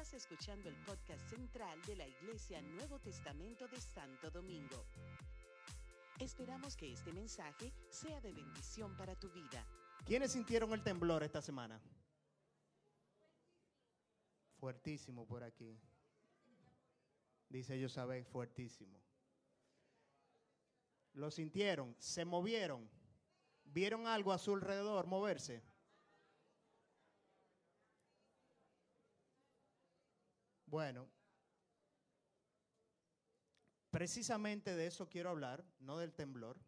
Estás escuchando el podcast central de la Iglesia Nuevo Testamento de Santo Domingo. Esperamos que este mensaje sea de bendición para tu vida. ¿Quiénes sintieron el temblor esta semana? Fuertísimo por aquí. Dice sabe fuertísimo. ¿Lo sintieron? ¿Se movieron? ¿Vieron algo a su alrededor moverse? Bueno, precisamente de eso quiero hablar, no del temblor.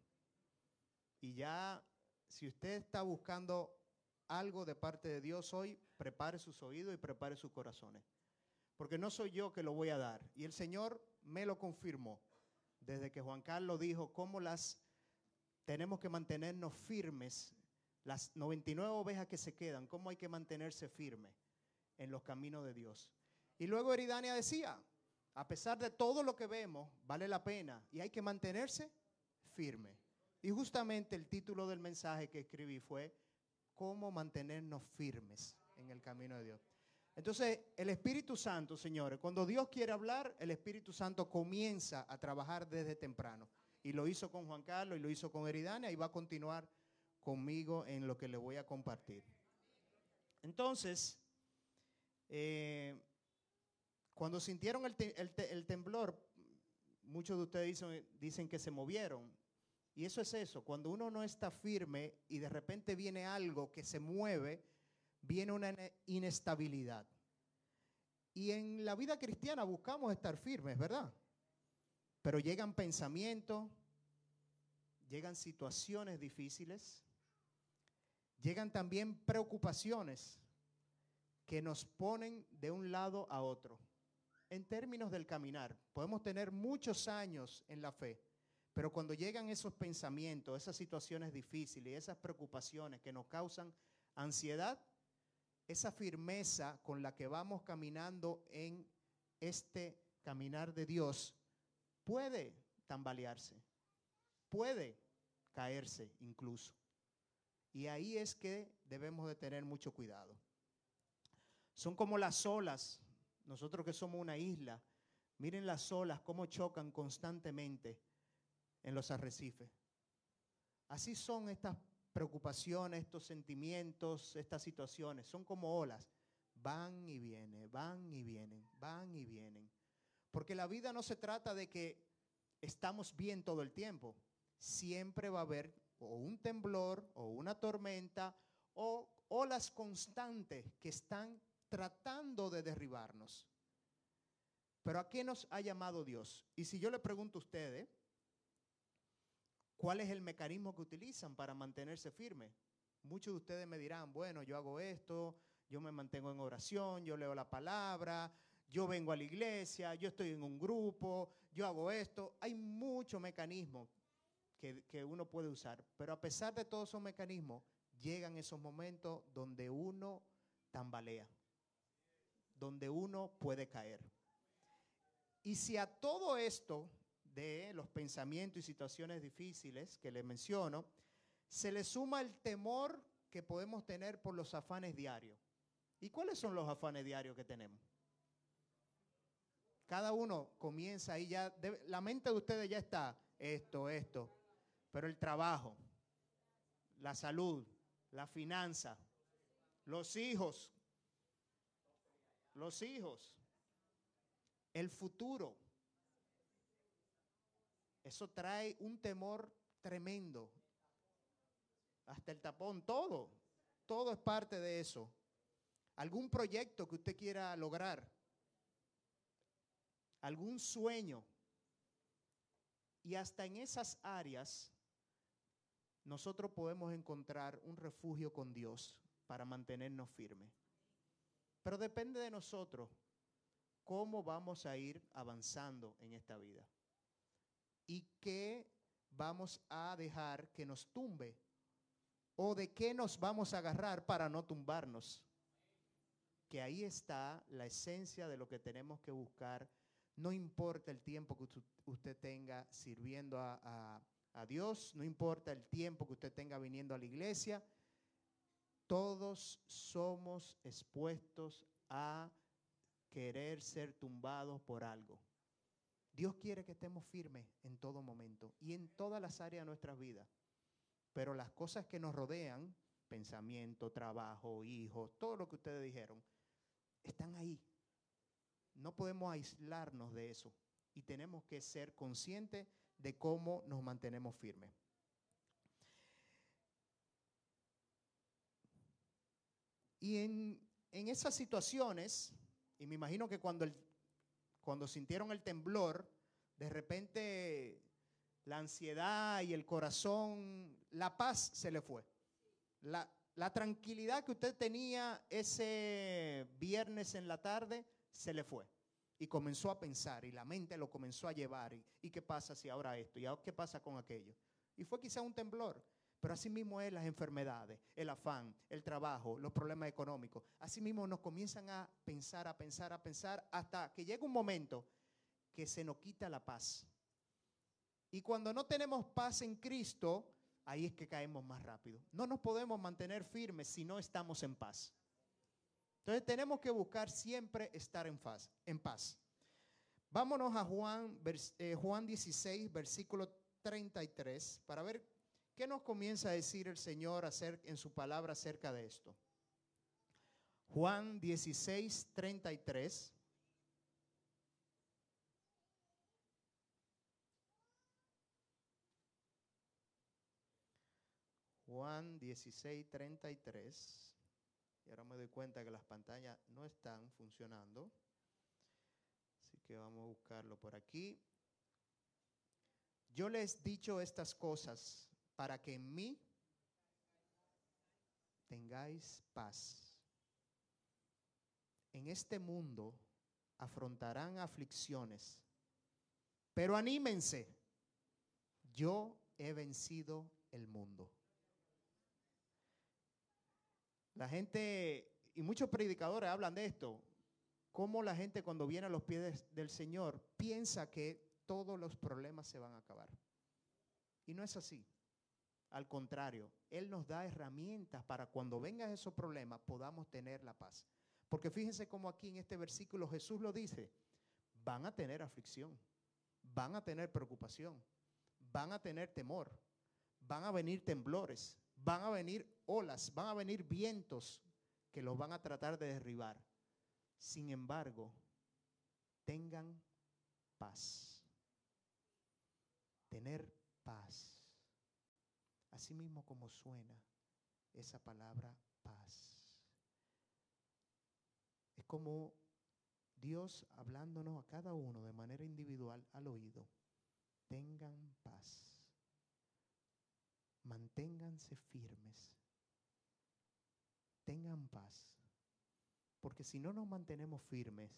Y ya, si usted está buscando algo de parte de Dios hoy, prepare sus oídos y prepare sus corazones. Porque no soy yo que lo voy a dar. Y el Señor me lo confirmó desde que Juan Carlos dijo cómo las tenemos que mantenernos firmes, las 99 ovejas que se quedan, cómo hay que mantenerse firme en los caminos de Dios. Y luego Eridania decía, a pesar de todo lo que vemos, vale la pena y hay que mantenerse firme. Y justamente el título del mensaje que escribí fue, ¿cómo mantenernos firmes en el camino de Dios? Entonces, el Espíritu Santo, señores, cuando Dios quiere hablar, el Espíritu Santo comienza a trabajar desde temprano. Y lo hizo con Juan Carlos y lo hizo con Eridania y va a continuar conmigo en lo que le voy a compartir. Entonces, eh, cuando sintieron el, temblor, muchos de ustedes dicen, dicen que se movieron. Y eso es eso, cuando uno no está firme y de repente viene algo que se mueve, viene una inestabilidad. Y en la vida cristiana buscamos estar firmes, ¿verdad? Pero llegan pensamientos, llegan situaciones difíciles, llegan también preocupaciones que nos ponen de un lado a otro en términos del caminar. Podemos tener muchos años en la fe, pero cuando llegan esos pensamientos, esas situaciones difíciles, esas preocupaciones que nos causan ansiedad, esa firmeza con la que vamos caminando en este caminar de Dios puede tambalearse, puede caerse incluso. Y ahí es que debemos de tener mucho cuidado. Son como las olas nosotros que somos una isla, miren las olas cómo chocan constantemente en los arrecifes. Así son estas preocupaciones, estos sentimientos, estas situaciones. Son como olas. Van y vienen, van y vienen, van y vienen. Porque la vida no se trata de que estamos bien todo el tiempo. Siempre va a haber o un temblor o una tormenta o olas constantes que están tratando de derribarnos. Pero ¿a qué nos ha llamado Dios? Y si yo le pregunto a ustedes, ¿cuál es el mecanismo que utilizan para mantenerse firme? Muchos de ustedes me dirán, bueno, yo hago esto, yo me mantengo en oración, yo leo la palabra, yo vengo a la iglesia, yo estoy en un grupo, yo hago esto. Hay muchos mecanismos que, que uno puede usar, pero a pesar de todos esos mecanismos, llegan esos momentos donde uno tambalea donde uno puede caer. Y si a todo esto de los pensamientos y situaciones difíciles que le menciono, se le suma el temor que podemos tener por los afanes diarios. ¿Y cuáles son los afanes diarios que tenemos? Cada uno comienza ahí ya, la mente de ustedes ya está, esto, esto, pero el trabajo, la salud, la finanza, los hijos, los hijos, el futuro. Eso trae un temor tremendo. Hasta el tapón, todo. Todo es parte de eso. Algún proyecto que usted quiera lograr. Algún sueño. Y hasta en esas áreas nosotros podemos encontrar un refugio con Dios para mantenernos firmes. Pero depende de nosotros cómo vamos a ir avanzando en esta vida. Y qué vamos a dejar que nos tumbe. O de qué nos vamos a agarrar para no tumbarnos. Que ahí está la esencia de lo que tenemos que buscar. No importa el tiempo que usted tenga sirviendo a, a Dios, no importa el tiempo que usted tenga viniendo a la iglesia todos somos expuestos a querer ser tumbados por algo. Dios quiere que estemos firmes en todo momento y en todas las áreas de nuestras vidas. Pero las cosas que nos rodean, pensamiento, trabajo, hijos, todo lo que ustedes dijeron, están ahí. No podemos aislarnos de eso y tenemos que ser conscientes de cómo nos mantenemos firmes. Y en, en esas situaciones, y me imagino que cuando, el, cuando sintieron el temblor, de repente la ansiedad y el corazón, la paz se le fue. La, la tranquilidad que usted tenía ese viernes en la tarde se le fue. Y comenzó a pensar y la mente lo comenzó a llevar. ¿Y, y qué pasa si ahora esto? ¿Y ahora qué pasa con aquello? Y fue quizá un temblor. Pero así mismo es las enfermedades, el afán, el trabajo, los problemas económicos. Así mismo nos comienzan a pensar, a pensar, a pensar, hasta que llega un momento que se nos quita la paz. Y cuando no tenemos paz en Cristo, ahí es que caemos más rápido. No nos podemos mantener firmes si no estamos en paz. Entonces tenemos que buscar siempre estar en paz. En paz. Vámonos a Juan, eh, Juan 16, versículo 33, para ver ¿Qué nos comienza a decir el Señor en su palabra acerca de esto? Juan 16, 33. Juan 16, 33. Y ahora me doy cuenta que las pantallas no están funcionando. Así que vamos a buscarlo por aquí. Yo les he dicho estas cosas para que en mí tengáis paz. En este mundo afrontarán aflicciones, pero anímense, yo he vencido el mundo. La gente, y muchos predicadores hablan de esto, cómo la gente cuando viene a los pies del Señor piensa que todos los problemas se van a acabar. Y no es así. Al contrario, Él nos da herramientas para cuando vengan esos problemas podamos tener la paz. Porque fíjense cómo aquí en este versículo Jesús lo dice, van a tener aflicción, van a tener preocupación, van a tener temor, van a venir temblores, van a venir olas, van a venir vientos que los van a tratar de derribar. Sin embargo, tengan paz. Tener paz. Así mismo como suena esa palabra paz. Es como Dios hablándonos a cada uno de manera individual al oído. Tengan paz. Manténganse firmes. Tengan paz. Porque si no nos mantenemos firmes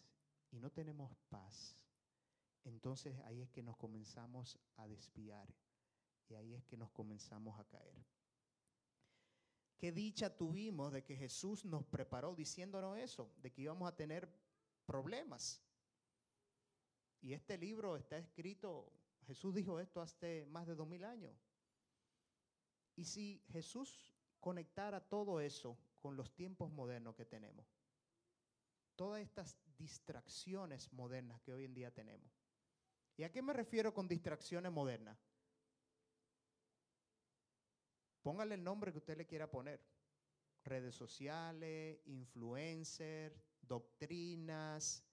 y no tenemos paz, entonces ahí es que nos comenzamos a desviar y ahí es que nos comenzamos a caer. Qué dicha tuvimos de que Jesús nos preparó diciéndonos eso, de que íbamos a tener problemas. Y este libro está escrito, Jesús dijo esto hace más de dos mil años. Y si Jesús conectara todo eso con los tiempos modernos que tenemos, todas estas distracciones modernas que hoy en día tenemos. ¿Y a qué me refiero con distracciones modernas? Póngale el nombre que usted le quiera poner. Redes sociales, influencer, doctrinas,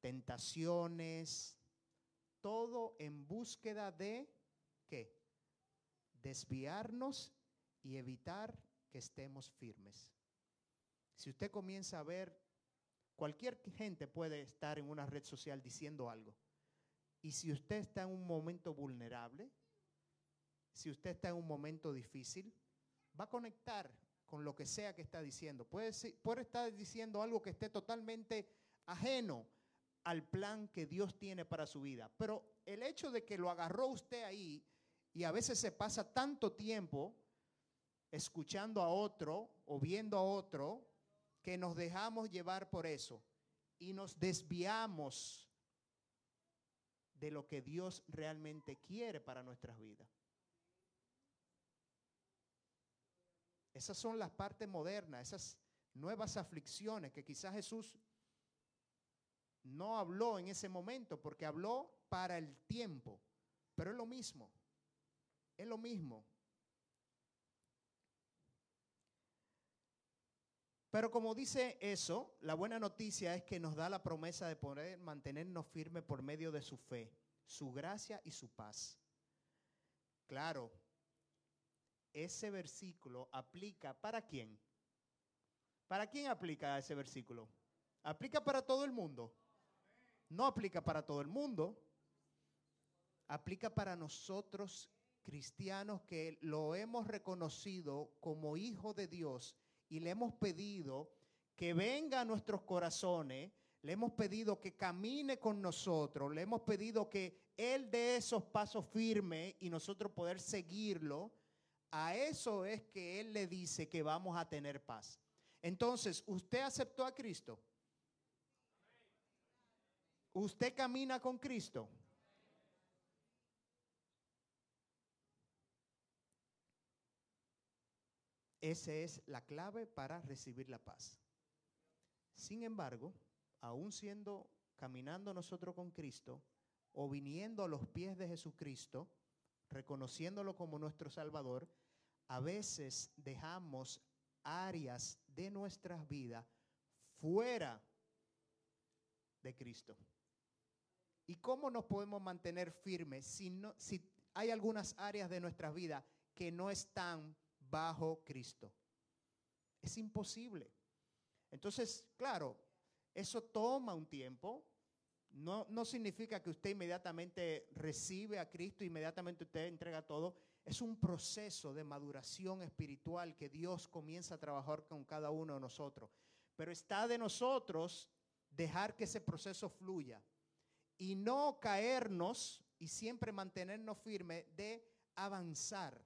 tentaciones, todo en búsqueda de qué? Desviarnos y evitar que estemos firmes. Si usted comienza a ver, cualquier gente puede estar en una red social diciendo algo. Y si usted está en un momento vulnerable, si usted está en un momento difícil, va a conectar con lo que sea que está diciendo. Puede, puede estar diciendo algo que esté totalmente ajeno al plan que Dios tiene para su vida. Pero el hecho de que lo agarró usted ahí y a veces se pasa tanto tiempo escuchando a otro o viendo a otro que nos dejamos llevar por eso y nos desviamos de lo que Dios realmente quiere para nuestras vidas. Esas son las partes modernas, esas nuevas aflicciones que quizás Jesús no habló en ese momento porque habló para el tiempo, pero es lo mismo, es lo mismo. Pero como dice eso, la buena noticia es que nos da la promesa de poder mantenernos firmes por medio de su fe, su gracia y su paz. Claro, ese versículo aplica para quién? ¿Para quién aplica ese versículo? ¿Aplica para todo el mundo? No aplica para todo el mundo. Aplica para nosotros cristianos que lo hemos reconocido como hijo de Dios y le hemos pedido que venga a nuestros corazones, le hemos pedido que camine con nosotros, le hemos pedido que Él dé esos pasos firmes y nosotros poder seguirlo. A eso es que Él le dice que vamos a tener paz. Entonces, ¿usted aceptó a Cristo? ¿Usted camina con Cristo? Esa es la clave para recibir la paz. Sin embargo, aún siendo caminando nosotros con Cristo o viniendo a los pies de Jesucristo, reconociéndolo como nuestro Salvador, a veces dejamos áreas de nuestras vidas fuera de Cristo. ¿Y cómo nos podemos mantener firmes si, no, si hay algunas áreas de nuestras vidas que no están bajo Cristo. Es imposible. Entonces, claro, eso toma un tiempo. No, no significa que usted inmediatamente recibe a Cristo, inmediatamente usted entrega todo. Es un proceso de maduración espiritual que Dios comienza a trabajar con cada uno de nosotros. Pero está de nosotros dejar que ese proceso fluya y no caernos y siempre mantenernos firmes de avanzar.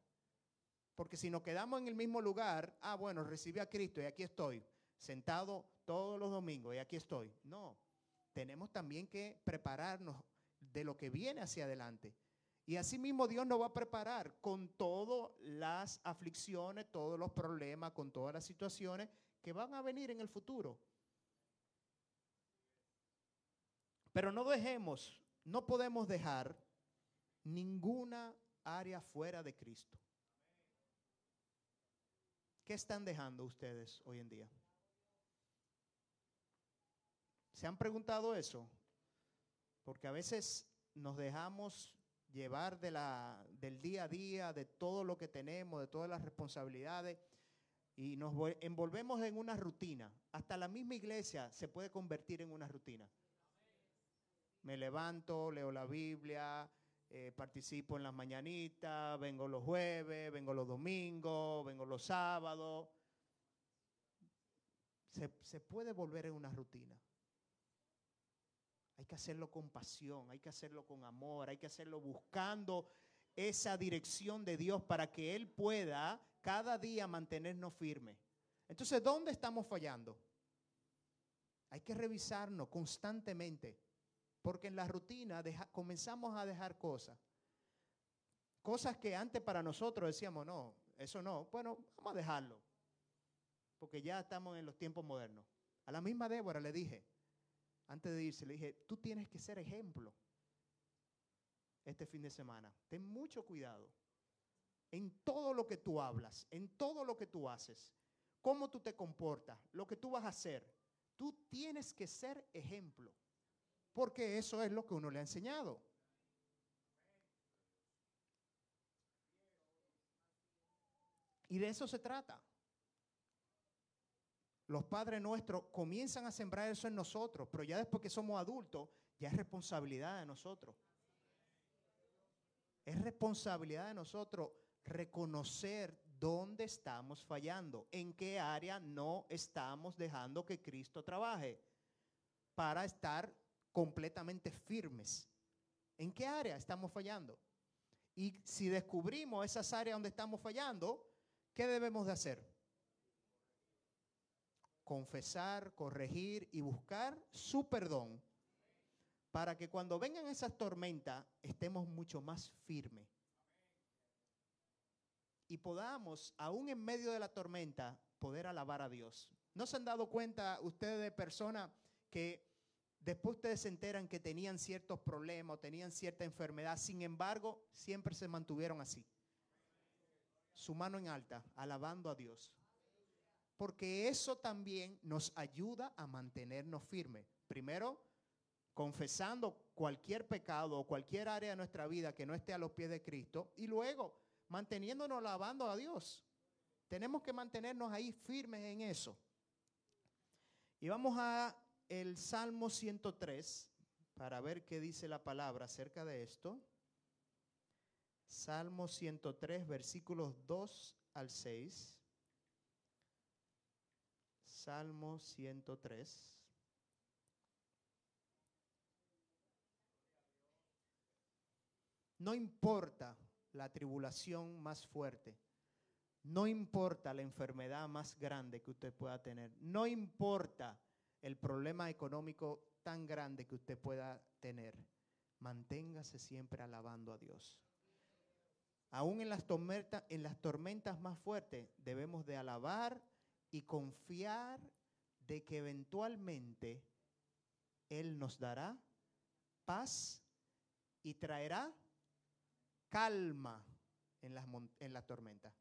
Porque si nos quedamos en el mismo lugar, ah, bueno, recibí a Cristo y aquí estoy, sentado todos los domingos y aquí estoy. No, tenemos también que prepararnos de lo que viene hacia adelante. Y así mismo Dios nos va a preparar con todas las aflicciones, todos los problemas, con todas las situaciones que van a venir en el futuro. Pero no dejemos, no podemos dejar ninguna área fuera de Cristo. ¿Qué están dejando ustedes hoy en día? ¿Se han preguntado eso? Porque a veces nos dejamos llevar del día a día, de todo lo que tenemos, de todas las responsabilidades, y nos envolvemos en una rutina. Hasta la misma iglesia se puede convertir en una rutina. Me levanto, leo la Biblia, eh, participo en las mañanitas, vengo los jueves, vengo los domingos, vengo los sábados. Se puede volver en una rutina. Hay que hacerlo con pasión, hay que hacerlo con amor, hay que hacerlo buscando esa dirección de Dios para que Él pueda cada día mantenernos firmes. Entonces, ¿dónde estamos fallando? Hay que revisarnos constantemente. Porque en la rutina comenzamos a dejar cosas. Cosas que antes para nosotros decíamos, no, eso no. Bueno, vamos a dejarlo. Porque ya estamos en los tiempos modernos. A la misma Débora le dije, antes de irse, le dije, tú tienes que ser ejemplo este fin de semana. Ten mucho cuidado en todo lo que tú hablas, en todo lo que tú haces, cómo tú te comportas, lo que tú vas a hacer. Tú tienes que ser ejemplo porque eso es lo que uno le ha enseñado. Y de eso se trata. Los padres nuestros comienzan a sembrar eso en nosotros, pero ya después que somos adultos, ya es responsabilidad de nosotros. Es responsabilidad de nosotros reconocer dónde estamos fallando, en qué área no estamos dejando que Cristo trabaje para estar completamente firmes. ¿En qué área estamos fallando? Y si descubrimos esas áreas donde estamos fallando, ¿qué debemos de hacer? Confesar, corregir y buscar su perdón para que cuando vengan esas tormentas estemos mucho más firmes. Y podamos, aún en medio de la tormenta, poder alabar a Dios. ¿No se han dado cuenta ustedes de personas que Después ustedes se enteran que tenían ciertos problemas, tenían cierta enfermedad, sin embargo, siempre se mantuvieron así. Su mano en alta, alabando a Dios. Porque eso también nos ayuda a mantenernos firmes. Primero, confesando cualquier pecado o cualquier área de nuestra vida que no esté a los pies de Cristo y luego manteniéndonos alabando a Dios. Tenemos que mantenernos ahí firmes en eso. Y vamos a el Salmo 103 para ver qué dice la palabra acerca de esto. Salmo 103, versículos 2 al 6. Salmo 103. No importa la tribulación más fuerte, no importa la enfermedad más grande que usted pueda tener, no importa el problema económico tan grande que usted pueda tener, manténgase siempre alabando a Dios. Aún en las, tormentas, en las tormentas más fuertes debemos de alabar y confiar de que eventualmente Él nos dará paz y traerá calma en las, en la tormenta,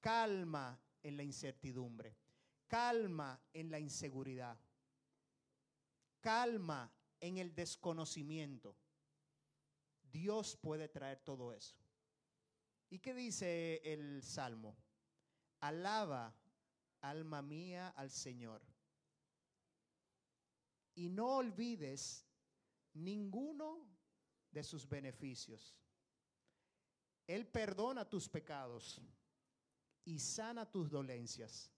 calma en la incertidumbre, calma en la inseguridad, calma en el desconocimiento. Dios puede traer todo eso. ¿Y qué dice el Salmo? Alaba, alma mía, al Señor. Y no olvides ninguno de sus beneficios. Él perdona tus pecados y sana tus dolencias.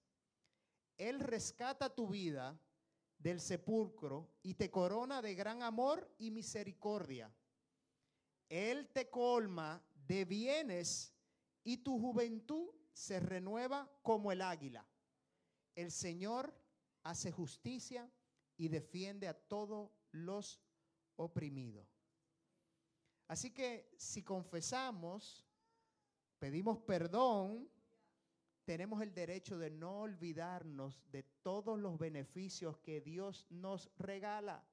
Él rescata tu vida del sepulcro y te corona de gran amor y misericordia. Él te colma de bienes y tu juventud se renueva como el águila. El Señor hace justicia y defiende a todos los oprimidos. Así que si confesamos, pedimos perdón, tenemos el derecho de no olvidarnos de todos los beneficios que Dios nos regala.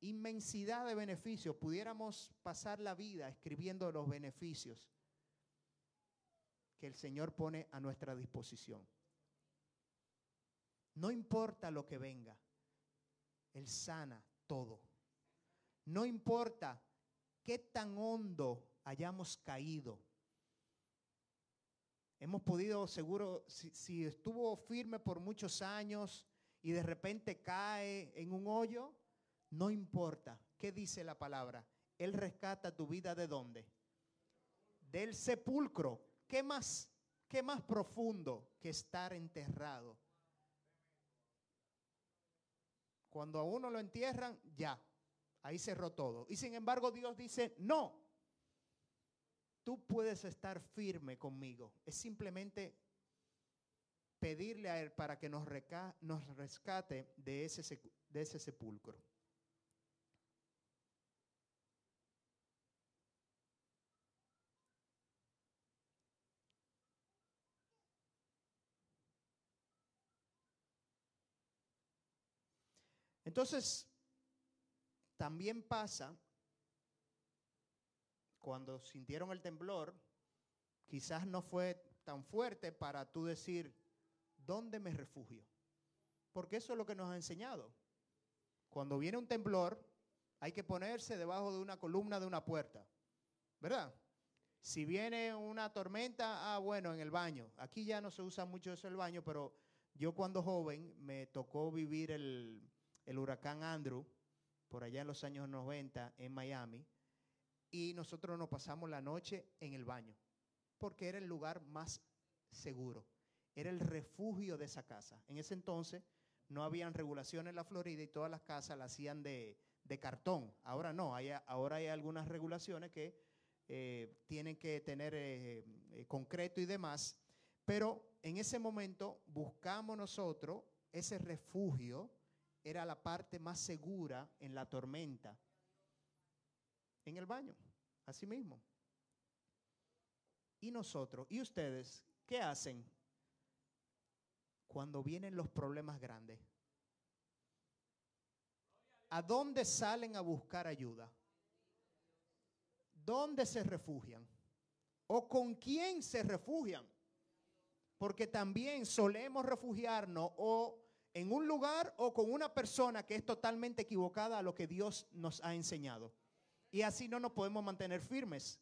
Inmensidad de beneficios. Pudiéramos pasar la vida escribiendo los beneficios que el Señor pone a nuestra disposición. No importa lo que venga, Él sana todo. No importa qué tan hondo hayamos caído. Hemos podido, seguro, si, estuvo firme por muchos años y de repente cae en un hoyo, no importa. ¿Qué dice la palabra? Él rescata tu vida de dónde? Del sepulcro. ¿Qué más? ¿Qué más profundo que estar enterrado? Cuando a uno lo entierran, ya, Ahí cerró todo. Y sin embargo Dios dice, no, tú puedes estar firme conmigo. Es simplemente pedirle a Él para que nos, rescate de ese, de ese sepulcro. Entonces, también pasa cuando sintieron el temblor, quizás no fue tan fuerte para tú decir, ¿dónde me refugio? Porque eso es lo que nos ha enseñado. Cuando viene un temblor, hay que ponerse debajo de una columna de una puerta, ¿verdad? Si viene una tormenta, ah, bueno, en el baño. Aquí ya no se usa mucho eso el baño, pero yo cuando joven me tocó vivir el, el huracán Andrew por allá en los años 90 en Miami, y nosotros nos pasamos la noche en el baño, porque era el lugar más seguro, era el refugio de esa casa. En ese entonces no habían regulaciones en la Florida y todas las casas las hacían de, cartón. Ahora no, hay, ahora hay algunas regulaciones que eh, tienen que tener eh, eh, concreto y demás, pero en ese momento buscamos nosotros ese refugio era la parte más segura en la tormenta. En el baño, así mismo. Y nosotros, ¿y ustedes qué hacen cuando vienen los problemas grandes? ¿a dónde salen a buscar ayuda? ¿Dónde se refugian? ¿O con quién se refugian? Porque también solemos refugiarnos o en un lugar o con una persona que es totalmente equivocada a lo que Dios nos ha enseñado. Y así no nos podemos mantener firmes.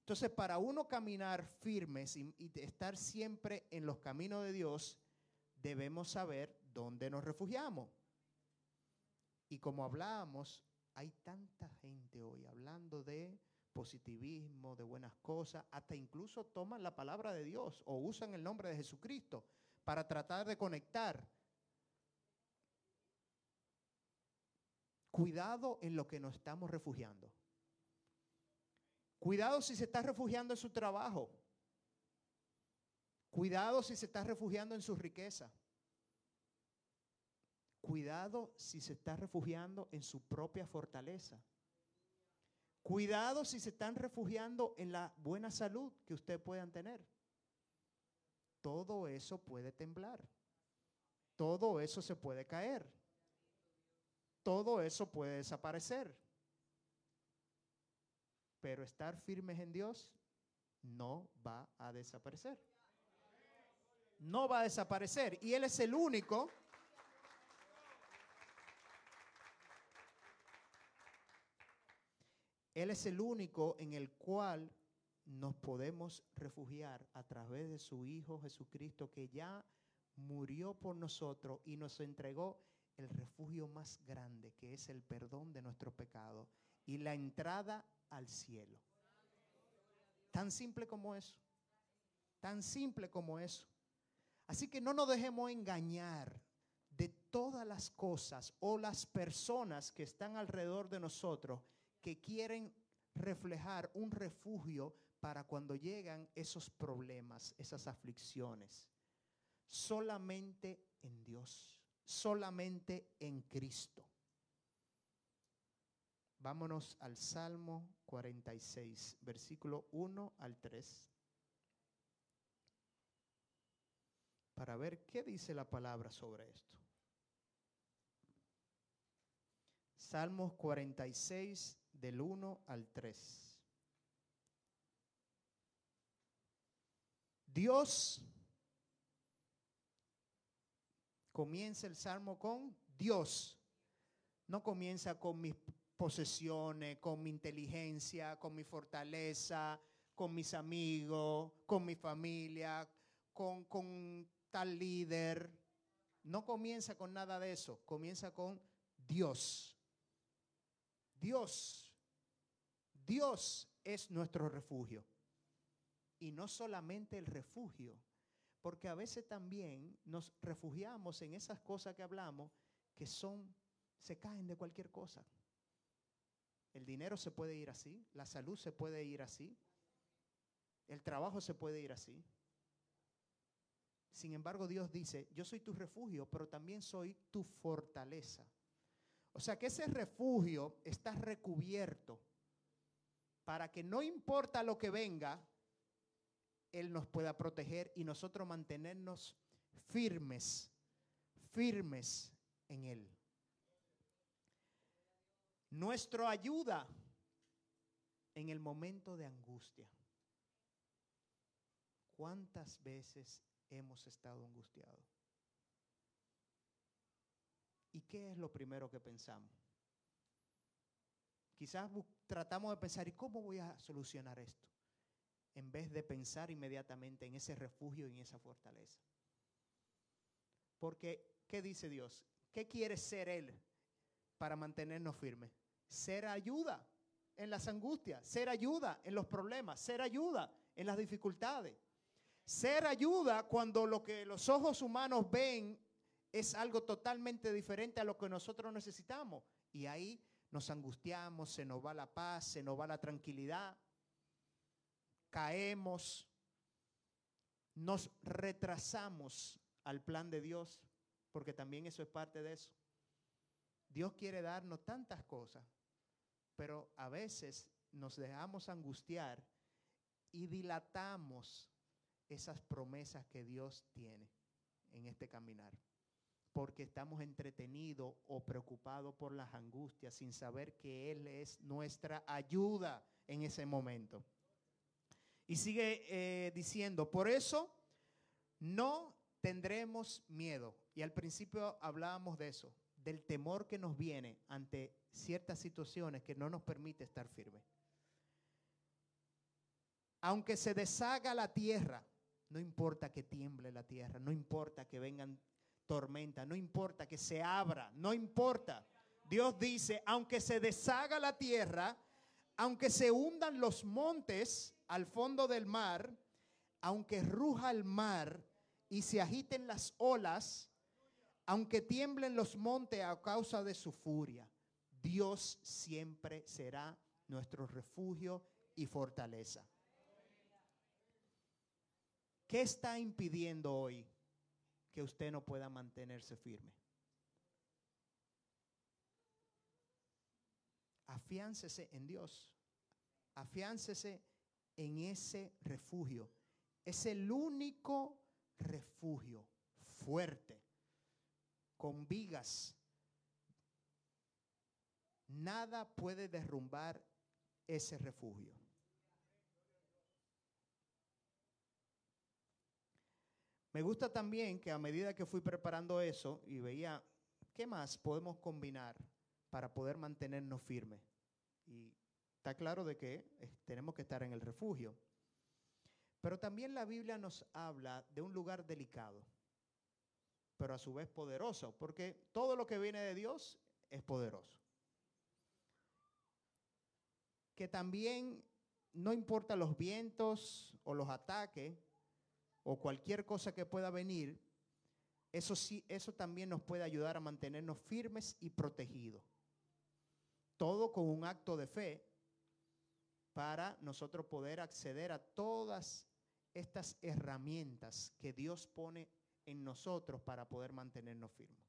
Entonces, para uno caminar firmes y, estar siempre en los caminos de Dios, debemos saber dónde nos refugiamos. Y como hablábamos, hay tanta gente hoy hablando de positivismo, de buenas cosas, hasta incluso toman la palabra de Dios o usan el nombre de Jesucristo para tratar de conectar. Cuidado en lo que nos estamos refugiando. Cuidado si se está refugiando en su trabajo. Cuidado si se está refugiando en su riqueza. Cuidado si se está refugiando en su propia fortaleza. Cuidado si se están refugiando en la buena salud que ustedes puedan tener. Todo eso puede temblar. Todo eso se puede caer. Todo eso puede desaparecer. Pero estar firmes en Dios no va a desaparecer. No va a desaparecer. Y Él es el único Él es el único en el cual nos podemos refugiar a través de su Hijo Jesucristo que ya murió por nosotros y nos entregó el refugio más grande que es el perdón de nuestros pecados y la entrada al cielo. Tan simple como eso. Tan simple como eso. Así que no nos dejemos engañar de todas las cosas o las personas que están alrededor de nosotros que quieren reflejar un refugio para cuando llegan esos problemas, esas aflicciones. Solamente en Dios, solamente en Cristo. Vámonos al Salmo 46, versículo 1 al 3, para ver qué dice la palabra sobre esto. Salmos 46, del 1 al 3. Dios comienza el salmo con Dios. No comienza con mis posesiones, con mi inteligencia, con mi fortaleza, con mis amigos, con mi familia, con, con tal líder. No comienza con nada de eso. Comienza con Dios. Dios, Dios es nuestro refugio. Y no solamente el refugio, porque a veces también nos refugiamos en esas cosas que hablamos que son, se caen de cualquier cosa. El dinero se puede ir así, la salud se puede ir así, el trabajo se puede ir así. Sin embargo, Dios dice, yo soy tu refugio, pero también soy tu fortaleza. O sea que ese refugio está recubierto para que no importa lo que venga, Él nos pueda proteger y nosotros mantenernos firmes, firmes en Él. Nuestro ayuda en el momento de angustia. ¿Cuántas veces hemos estado angustiados? ¿Y qué es lo primero que pensamos? Quizás tratamos de pensar, ¿y cómo voy a solucionar esto? En vez de pensar inmediatamente en ese refugio y en esa fortaleza. Porque, ¿qué dice Dios? ¿Qué quiere ser Él para mantenernos firmes? Ser ayuda en las angustias, ser ayuda en los problemas, ser ayuda en las dificultades. Ser ayuda cuando lo que los ojos humanos ven es algo totalmente diferente a lo que nosotros necesitamos. Y ahí nos angustiamos, se nos va la paz, se nos va la tranquilidad, caemos, nos retrasamos al plan de Dios, porque también eso es parte de eso. Dios quiere darnos tantas cosas, pero a veces nos dejamos angustiar y dilatamos esas promesas que Dios tiene en este caminar. porque estamos entretenidos o preocupados por las angustias sin saber que Él es nuestra ayuda en ese momento. Y sigue eh, diciendo, por eso no tendremos miedo. Y al principio hablábamos de eso, del temor que nos viene ante ciertas situaciones que no nos permite estar firmes. Aunque se deshaga la tierra, no importa que tiemble la tierra, no importa que vengan tormenta, no importa que se abra, no importa. Dios dice, aunque se deshaga la tierra, aunque se hundan los montes al fondo del mar, aunque ruja el mar y se agiten las olas, aunque tiemblen los montes a causa de su furia, Dios siempre será nuestro refugio y fortaleza. ¿Qué está impidiendo hoy que usted no pueda mantenerse firme. Afiáncese en Dios. Afiáncese en ese refugio. Es el único refugio fuerte, con vigas. Nada puede derrumbar ese refugio. Me gusta también que a medida que fui preparando eso y veía qué más podemos combinar para poder mantenernos firmes. Y está claro de que eh, tenemos que estar en el refugio. Pero también la Biblia nos habla de un lugar delicado, pero a su vez poderoso, porque todo lo que viene de Dios es poderoso. Que también no importa los vientos o los ataques, o cualquier cosa que pueda venir, eso sí, eso también nos puede ayudar a mantenernos firmes y protegidos. Todo con un acto de fe para nosotros poder acceder a todas estas herramientas que Dios pone en nosotros para poder mantenernos firmes.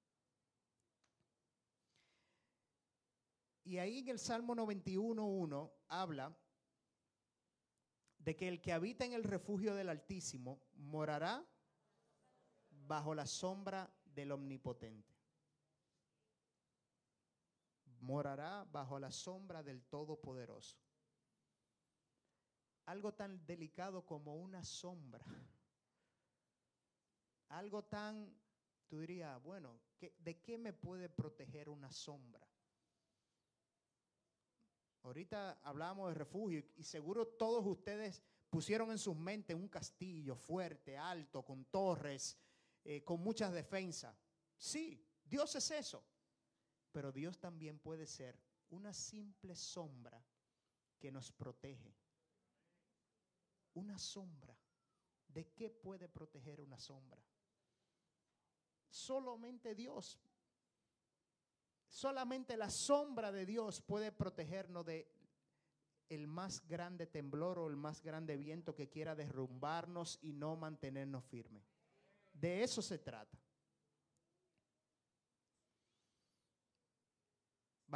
Y ahí en el Salmo 91.1 habla de que el que habita en el refugio del Altísimo morará bajo la sombra del Omnipotente. Morará bajo la sombra del Todopoderoso. Algo tan delicado como una sombra. Algo tan, tú dirías, bueno, ¿de qué me puede proteger una sombra? Ahorita hablamos de refugio y seguro todos ustedes pusieron en sus mentes un castillo fuerte, alto, con torres, eh, con muchas defensas. Sí, Dios es eso. Pero Dios también puede ser una simple sombra que nos protege. Una sombra. ¿De qué puede proteger una sombra? Solamente Dios Solamente la sombra de Dios puede protegernos de el más grande temblor o el más grande viento que quiera derrumbarnos y no mantenernos firmes. De eso se trata.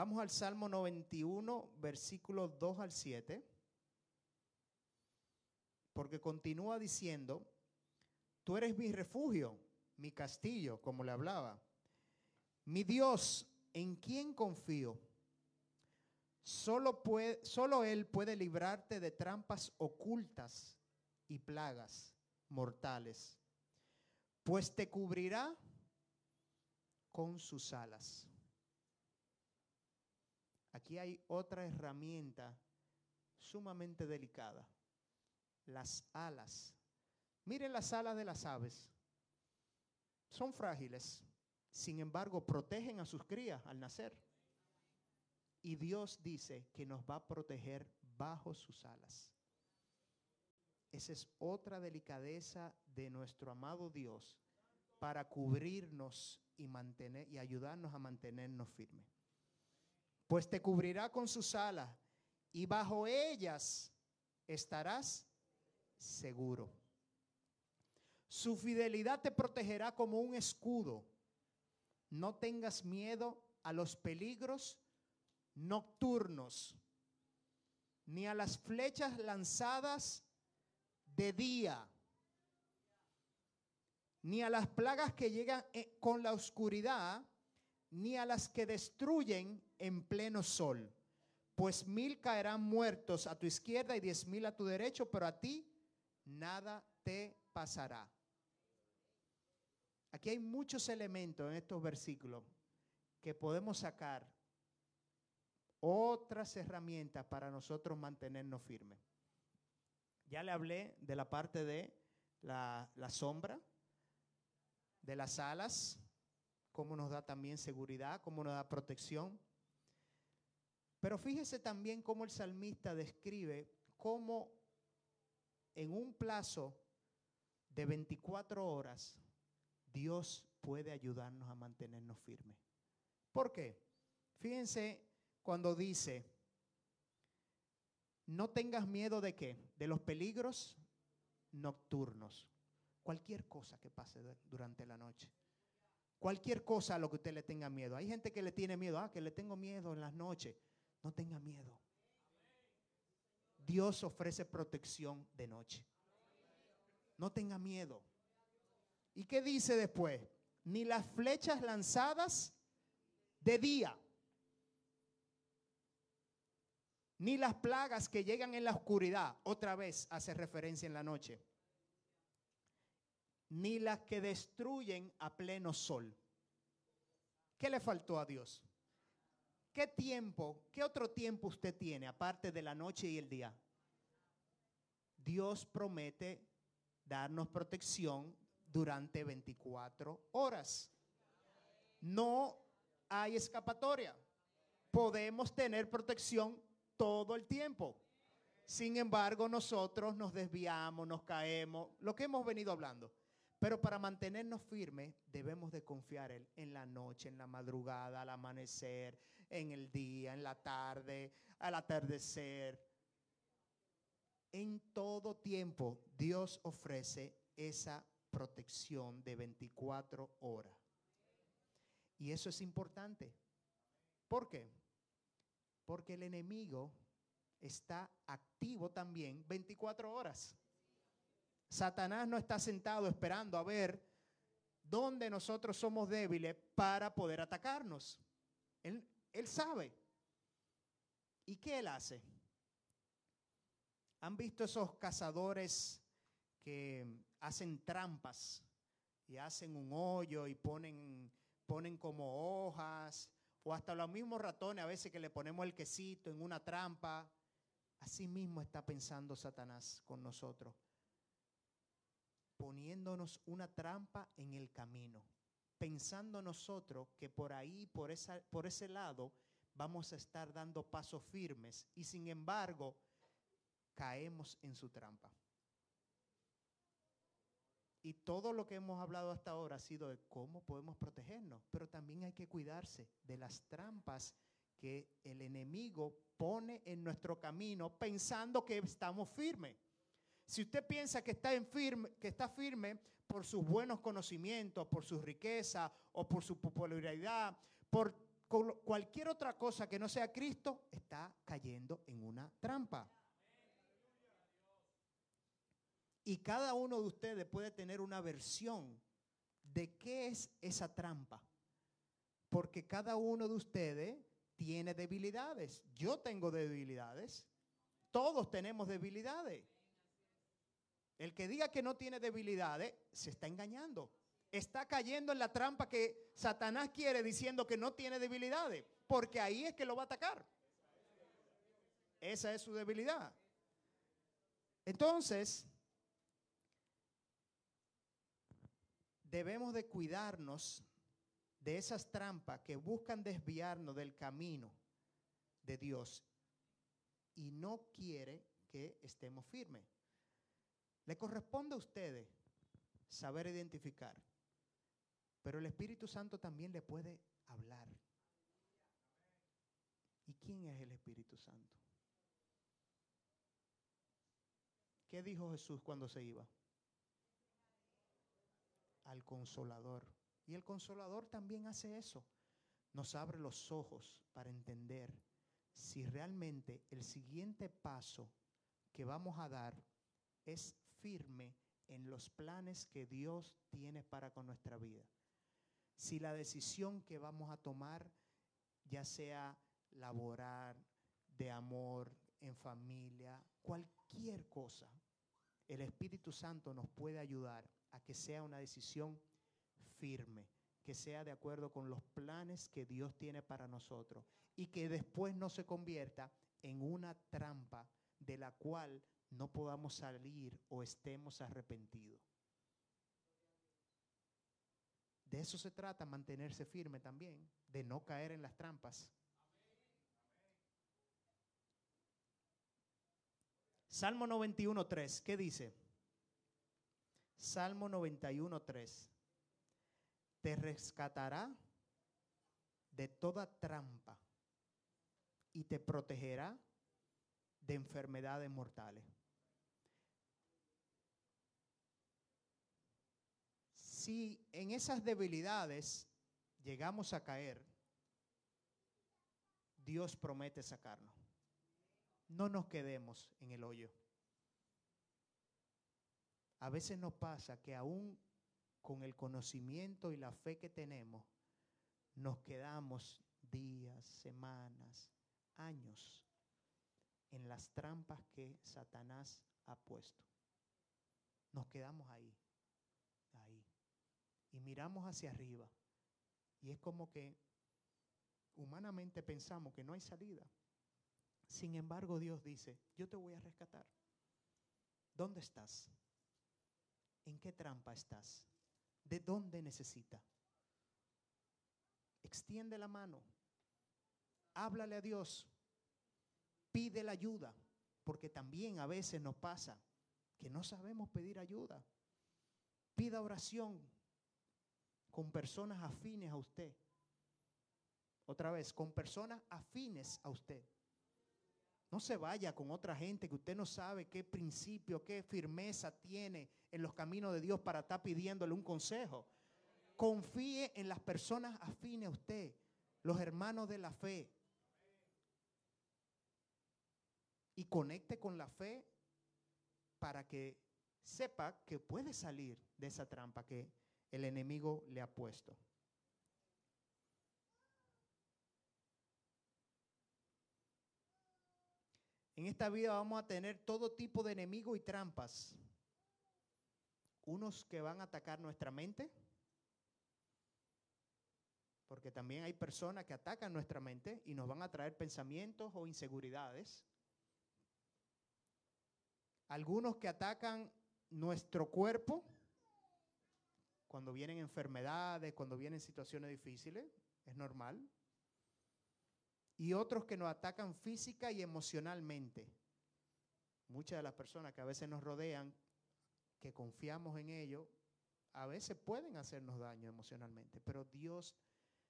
Vamos al Salmo 91, versículos 2 al 7, porque continúa diciendo, tú eres mi refugio, mi castillo, como le hablaba, mi Dios ¿en quién confío? Solo, puede, solo Él puede librarte de trampas ocultas y plagas mortales, pues te cubrirá con sus alas. Aquí hay otra herramienta sumamente delicada, las alas. Miren las alas de las aves, son frágiles, sin embargo, protegen a sus crías al nacer. Y Dios dice que nos va a proteger bajo sus alas. Esa es otra delicadeza de nuestro amado Dios para cubrirnos y mantener y ayudarnos a mantenernos firmes. Pues te cubrirá con sus alas y bajo ellas estarás seguro. Su fidelidad te protegerá como un escudo no tengas miedo a los peligros nocturnos, ni a las flechas lanzadas de día, ni a las plagas que llegan eh, con la oscuridad, ni a las que destruyen en pleno sol. Pues mil caerán muertos a tu izquierda y diez mil a tu derecho, pero a ti nada te pasará. Aquí hay muchos elementos en estos versículos que podemos sacar otras herramientas para nosotros mantenernos firmes. Ya le hablé de la parte de la, sombra, de las alas, cómo nos da también seguridad, cómo nos da protección. Pero fíjese también cómo el salmista describe cómo en un plazo de 24 horas Dios puede ayudarnos a mantenernos firmes. ¿Por qué? Fíjense cuando dice, no tengas miedo de qué? De los peligros nocturnos. Cualquier cosa que pase durante la noche. Cualquier cosa a lo que usted le tenga miedo. Hay gente que le tiene miedo, ah, que le tengo miedo en las noches. No tenga miedo. Dios ofrece protección de noche. No tenga miedo. ¿Y qué dice después? Ni las flechas lanzadas de día, ni las plagas que llegan en la oscuridad, otra vez hace referencia en la noche, ni las que destruyen a pleno sol. ¿Qué le faltó a Dios? ¿Qué tiempo, qué otro tiempo usted tiene aparte de la noche y el día? Dios promete darnos protección durante 24 horas. No hay escapatoria. Podemos tener protección todo el tiempo. Sin embargo, nosotros nos desviamos, nos caemos, lo que hemos venido hablando. Pero para mantenernos firmes debemos de confiar en la noche, en la madrugada, al amanecer, en el día, en la tarde, al atardecer. En todo tiempo Dios ofrece esa protección de 24 horas. Y eso es importante. ¿Por qué? Porque el enemigo está activo también 24 horas. Satanás no está sentado esperando a ver dónde nosotros somos débiles para poder atacarnos. Él, sabe. ¿Y qué él hace? ¿Han visto esos cazadores que hacen trampas y hacen un hoyo y ponen, ponen como hojas, o hasta los mismos ratones a veces que le ponemos el quesito en una trampa. Así mismo está pensando Satanás con nosotros, poniéndonos una trampa en el camino, pensando nosotros que por ahí, por, por ese lado, vamos a estar dando pasos firmes y sin embargo caemos en su trampa. Y todo lo que hemos hablado hasta ahora ha sido de cómo podemos protegernos, pero también hay que cuidarse de las trampas que el enemigo pone en nuestro camino pensando que estamos firmes. Si usted piensa que está, en firme, que está firme por sus buenos conocimientos, por su riqueza o por su popularidad, por cualquier otra cosa que no sea Cristo, está cayendo en una trampa. Y cada uno de ustedes puede tener una versión de qué es esa trampa. Porque cada uno de ustedes tiene debilidades. Yo tengo debilidades. Todos tenemos debilidades. El que diga que no tiene debilidades se está engañando. Está cayendo en la trampa que Satanás quiere diciendo que no tiene debilidades. Porque ahí es que lo va a atacar. Esa es su debilidad. Entonces, debemos de cuidarnos de esas trampas que buscan desviarnos del camino de Dios y no quiere que estemos firmes. Le corresponde a ustedes saber identificar, pero el Espíritu Santo también le puede hablar. ¿Y quién es el Espíritu Santo? ¿Qué dijo Jesús cuando se iba? al consolador. Y el consolador también hace eso. Nos abre los ojos para entender si realmente el siguiente paso que vamos a dar es firme en los planes que Dios tiene para con nuestra vida. Si la decisión que vamos a tomar, ya sea laborar, de amor, en familia, cualquier cosa, el Espíritu Santo nos puede ayudar a que sea una decisión firme, que sea de acuerdo con los planes que Dios tiene para nosotros y que después no se convierta en una trampa de la cual no podamos salir o estemos arrepentidos. De eso se trata, mantenerse firme también, de no caer en las trampas. Salmo 91.3, ¿qué dice? Salmo 91.3, te rescatará de toda trampa y te protegerá de enfermedades mortales. Si en esas debilidades llegamos a caer, Dios promete sacarnos. No nos quedemos en el hoyo. A veces nos pasa que aún con el conocimiento y la fe que tenemos, nos quedamos días, semanas, años en las trampas que Satanás ha puesto. Nos quedamos ahí. Y miramos hacia arriba. Y es como que humanamente pensamos que no hay salida. Sin embargo, Dios dice, yo te voy a rescatar. ¿Dónde estás? ¿En qué trampa estás? ¿De dónde necesita? Extiende la mano. Háblale a Dios pide la ayuda, porque también a veces nos pasa que no sabemos pedir ayuda. Pida oración con personas afines a usted. Otra vez, con personas afines a usted. No se vaya con otra gente que usted no sabe qué principio, qué firmeza tiene en los caminos de Dios para estar pidiéndole un consejo. Confíe en las personas afines a usted, los hermanos de la fe, y conecte con la fe para que sepa que puede salir de esa trampa que el enemigo le ha puesto. En esta vida vamos a tener todo tipo de enemigos y trampas. Unos que van a atacar nuestra mente, porque también hay personas que atacan nuestra mente y nos van a traer pensamientos o inseguridades algunos que atacan nuestro cuerpo cuando vienen enfermedades, cuando vienen situaciones difíciles, es normal. Y otros que nos atacan física y emocionalmente. Muchas de las personas que a veces nos rodean, que confiamos en ellos, a veces pueden hacernos daño emocionalmente, pero Dios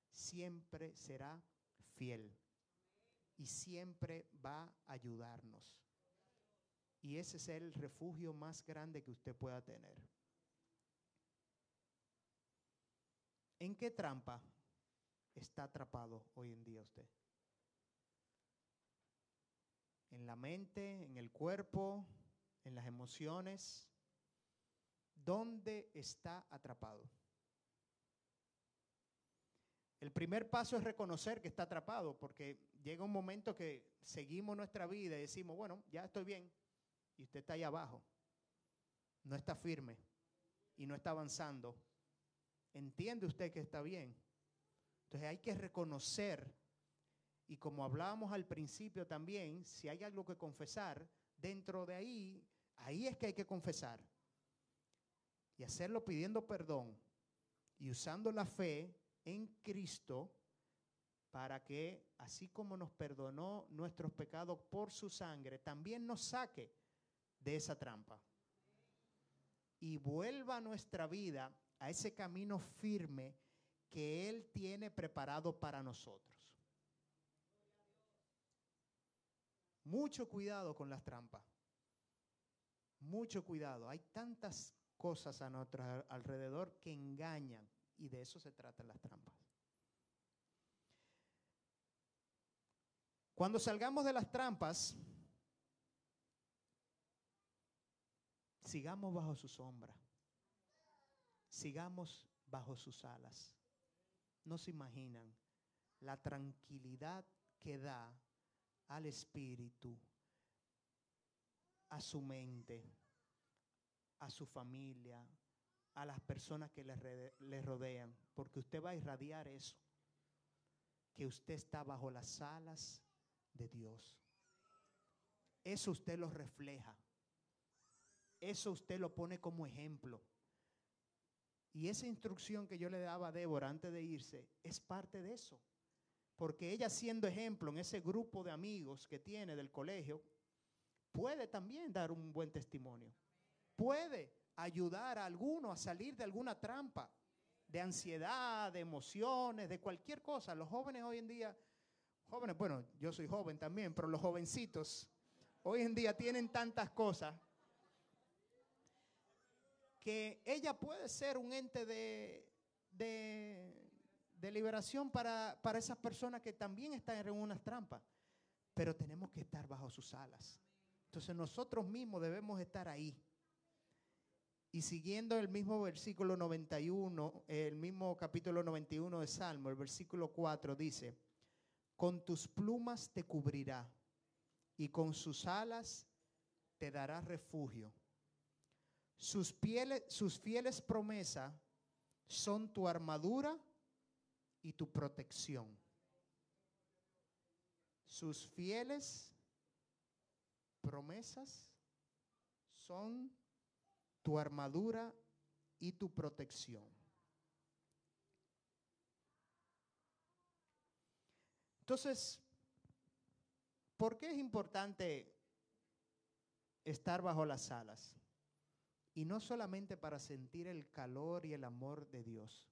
siempre será fiel y siempre va a ayudarnos. Y ese es el refugio más grande que usted pueda tener. ¿En qué trampa está atrapado hoy en día usted? ¿En la mente, en el cuerpo, en las emociones? ¿Dónde está atrapado? El primer paso es reconocer que está atrapado, porque llega un momento que seguimos nuestra vida y decimos, bueno, ya estoy bien, y usted está ahí abajo, no está firme y no está avanzando, entiende usted que está bien. Entonces hay que reconocer, y como hablábamos al principio también, si hay algo que confesar, dentro de ahí, ahí es que hay que confesar. Y hacerlo pidiendo perdón y usando la fe en Cristo para que, así como nos perdonó nuestros pecados por su sangre, también nos saque de esa trampa. Y vuelva nuestra vida a ese camino firme que Él tiene preparado para nosotros. Mucho cuidado con las trampas. Mucho cuidado. Hay tantas cosas a nuestro alrededor que engañan y de eso se tratan las trampas. Cuando salgamos de las trampas, sigamos bajo su sombra, sigamos bajo sus alas. No se imaginan la tranquilidad que da al espíritu, a su mente, a su familia, a las personas que le, rodean, porque usted va a irradiar eso, que usted está bajo las alas de Dios. Eso usted lo refleja. Eso usted lo pone como ejemplo. Y esa instrucción que yo le daba a Débora antes de irse es parte de eso. Porque ella siendo ejemplo en ese grupo de amigos que tiene del colegio, puede también dar un buen testimonio. Puede ayudar a alguno a salir de alguna trampa de ansiedad, de emociones, de cualquier cosa. Los jóvenes hoy en día, jóvenes, bueno, yo soy joven también, pero los jovencitos hoy en día tienen tantas cosas que ella puede ser un ente de, de, liberación para, para esas personas que también están en unas trampas. Pero tenemos que estar bajo sus alas. Entonces nosotros mismos debemos estar ahí. Y siguiendo el mismo versículo 91, el mismo capítulo 91 de Salmo, el versículo 4 dice, con tus plumas te cubrirá y con sus alas te dará refugio. Sus, sus fieles promesas son tu armadura y tu protección. Sus fieles promesas son tu armadura y tu protección. Entonces, ¿por qué es importante estar bajo las alas? Y no solamente para sentir el calor y el amor de Dios.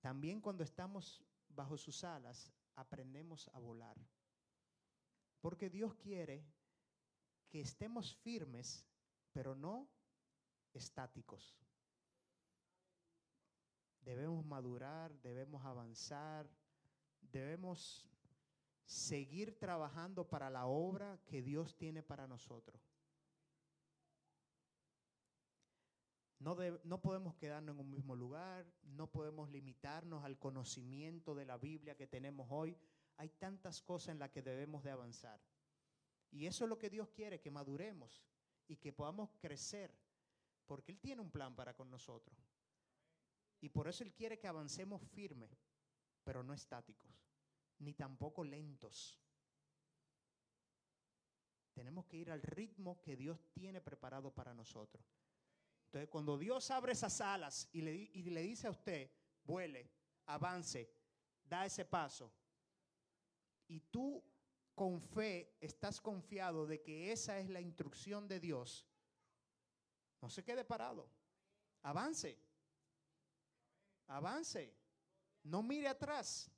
También cuando estamos bajo sus alas, aprendemos a volar. Porque Dios quiere que estemos firmes, pero no estáticos. Debemos madurar, debemos avanzar, debemos seguir trabajando para la obra que Dios tiene para nosotros. No, no, podemos quedarnos en un mismo lugar, no podemos limitarnos al conocimiento de la Biblia que tenemos hoy. Hay tantas cosas en las que debemos de avanzar. Y eso es lo que Dios quiere, que maduremos y que podamos crecer, porque Él tiene un plan para con nosotros. Y por eso Él quiere que avancemos firmes, pero no estáticos, ni tampoco lentos. Tenemos que ir al ritmo que Dios tiene preparado para nosotros. Entonces, cuando Dios abre esas alas y le, y le dice a usted, vuele, avance, da ese paso, y tú con fe estás confiado de que esa es la instrucción de Dios, no se quede parado. Avance. Avance. No mire atrás.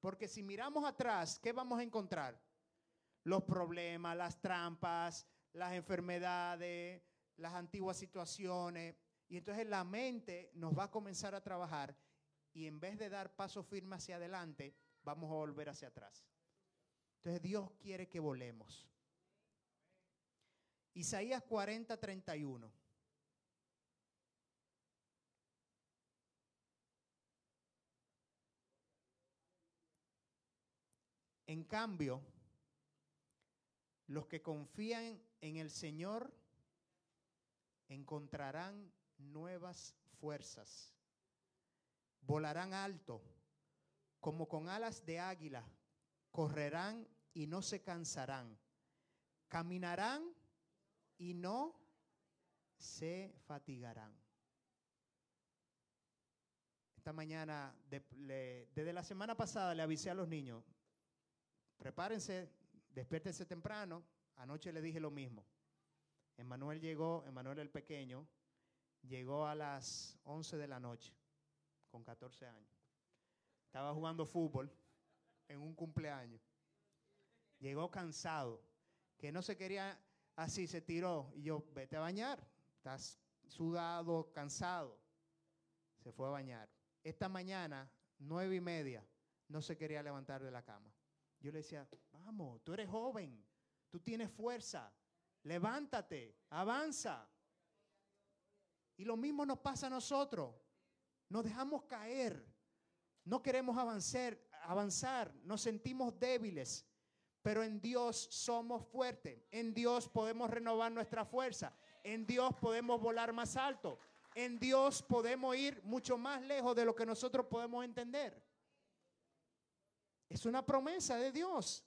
Porque si miramos atrás, ¿qué vamos a encontrar? Los problemas, las trampas, las enfermedades, las antiguas situaciones. Y entonces la mente nos va a comenzar a trabajar y en vez de dar paso firme hacia adelante, vamos a volver hacia atrás. Entonces Dios quiere que volemos. Isaías 40, 31. En cambio, los que confían en el Señor encontrarán nuevas fuerzas. Volarán alto, como con alas de águila, correrán y no se cansarán. Caminarán y no se fatigarán. Esta mañana, desde la semana pasada, le avisé a los niños, prepárense, despiértense temprano. Anoche le dije lo mismo. Emanuel llegó, Emanuel el pequeño, llegó a las 11 de la noche, con 14 años. Estaba jugando fútbol en un cumpleaños. Llegó cansado, que no se quería así, se tiró. Y yo, vete a bañar, estás sudado, cansado. Se fue a bañar. Esta mañana, nueve y media, no se quería levantar de la cama. Yo le decía, vamos, tú eres joven, tú tienes fuerza, levántate, avanza. Y lo mismo nos pasa a nosotros. Nos dejamos caer. No queremos avanzar, avanzar. Nos sentimos débiles. Pero en Dios somos fuertes. En Dios podemos renovar nuestra fuerza. En Dios podemos volar más alto. En Dios podemos ir mucho más lejos de lo que nosotros podemos entender. Es una promesa de Dios.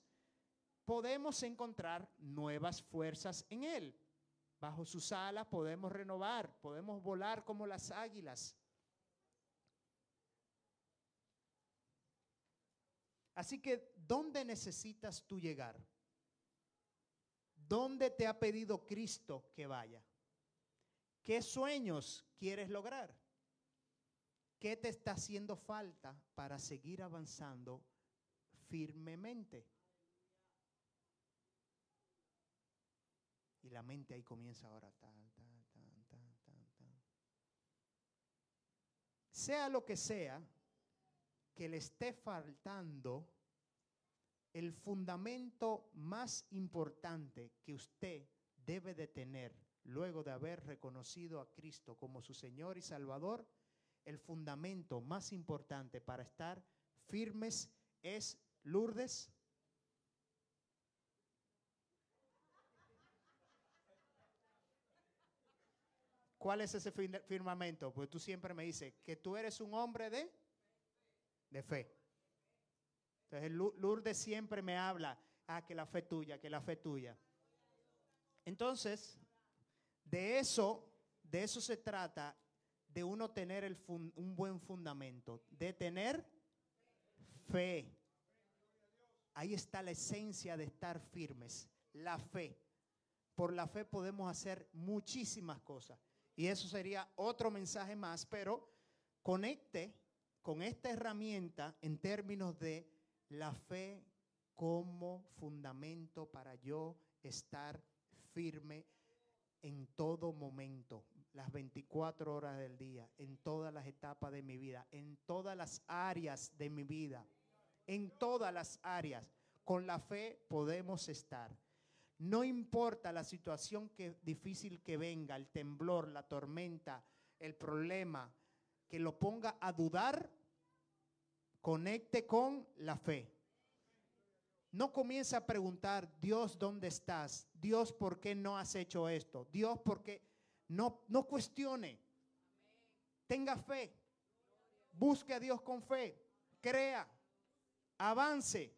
Podemos encontrar nuevas fuerzas en Él. Bajo sus alas podemos renovar, podemos volar como las águilas. Así que, ¿dónde necesitas tú llegar? ¿Dónde te ha pedido Cristo que vaya? ¿Qué sueños quieres lograr? ¿Qué te está haciendo falta para seguir avanzando firmemente? Y la mente ahí comienza ahora. sea lo que sea que le esté faltando, el fundamento más importante que usted debe de tener luego de haber reconocido a Cristo como su Señor y Salvador, el fundamento más importante para estar firmes es Lourdes. ¿Cuál es ese firmamento? Pues tú siempre me dices que tú eres un hombre de, de fe. Entonces Lourdes siempre me habla, ah, que la fe tuya, que la fe tuya. Entonces, de eso, de eso se trata, de uno tener un buen fundamento, de tener fe. Ahí está la esencia de estar firmes, la fe. Por la fe podemos hacer muchísimas cosas. Y eso sería otro mensaje más, pero conecte con esta herramienta en términos de la fe como fundamento para yo estar firme en todo momento, las 24 horas del día, en todas las etapas de mi vida, en todas las áreas de mi vida, en todas las áreas. Con la fe podemos estar. No importa la situación que, difícil que venga, el temblor, la tormenta, el problema, que lo ponga a dudar, conecte con la fe. No comience a preguntar, Dios, ¿dónde estás? Dios, ¿por qué no has hecho esto? Dios, ¿por qué? No, no cuestione. Tenga fe. Busque a Dios con fe. Crea. Avance.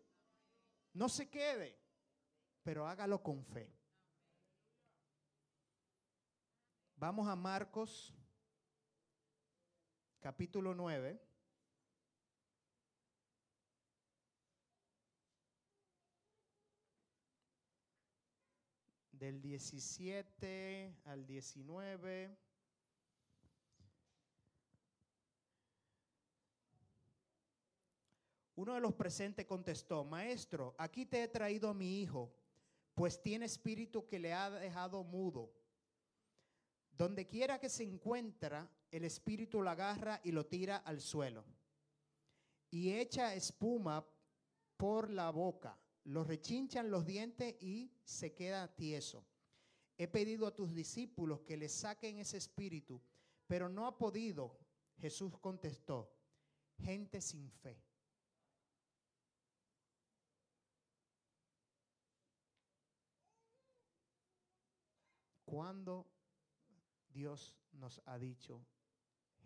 No se quede pero hágalo con fe. Vamos a Marcos capítulo 9. Del 17 al 19. Uno de los presentes contestó, Maestro, aquí te he traído a mi hijo pues tiene espíritu que le ha dejado mudo. Donde quiera que se encuentra, el espíritu lo agarra y lo tira al suelo. Y echa espuma por la boca, lo rechinchan los dientes y se queda tieso. He pedido a tus discípulos que le saquen ese espíritu, pero no ha podido. Jesús contestó, gente sin fe. ¿Cuándo Dios nos ha dicho